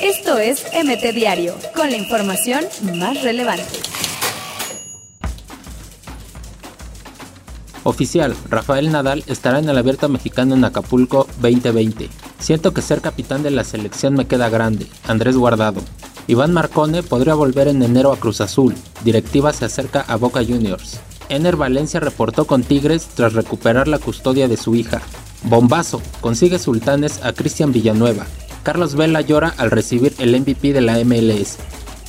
Esto es MT Diario, con la información más relevante. Oficial, Rafael Nadal estará en el Abierto Mexicano en Acapulco 2020. Siento que ser capitán de la selección me queda grande. Andrés Guardado. Iván Marcone podría volver en enero a Cruz Azul. Directiva se acerca a Boca Juniors. Ener Valencia reportó con Tigres tras recuperar la custodia de su hija. Bombazo, consigue sultanes a Cristian Villanueva. Carlos Vela llora al recibir el MVP de la MLS.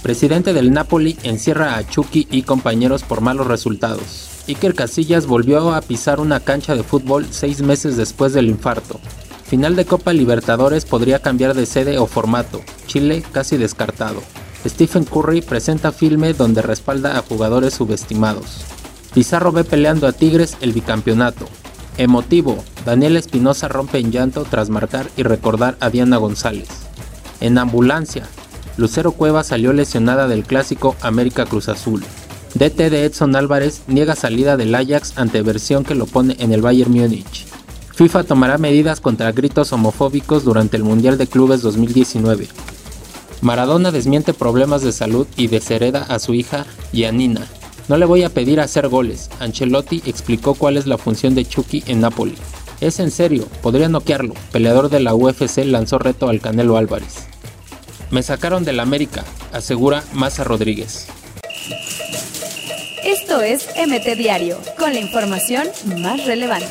Presidente del Napoli encierra a Chucky y compañeros por malos resultados. Iker Casillas volvió a pisar una cancha de fútbol seis meses después del infarto. Final de Copa Libertadores podría cambiar de sede o formato. Chile casi descartado. Stephen Curry presenta filme donde respalda a jugadores subestimados. Pizarro ve peleando a Tigres el bicampeonato. Emotivo, Daniel Espinosa rompe en llanto tras marcar y recordar a Diana González. En ambulancia, Lucero Cueva salió lesionada del clásico América Cruz Azul. DT de Edson Álvarez niega salida del Ajax ante versión que lo pone en el Bayern Múnich. FIFA tomará medidas contra gritos homofóbicos durante el Mundial de Clubes 2019. Maradona desmiente problemas de salud y deshereda a su hija Giannina. No le voy a pedir hacer goles. Ancelotti explicó cuál es la función de Chucky en Napoli. Es en serio, podría noquearlo. Peleador de la UFC lanzó reto al Canelo Álvarez. Me sacaron del América, asegura Maza Rodríguez. Esto es MT Diario, con la información más relevante.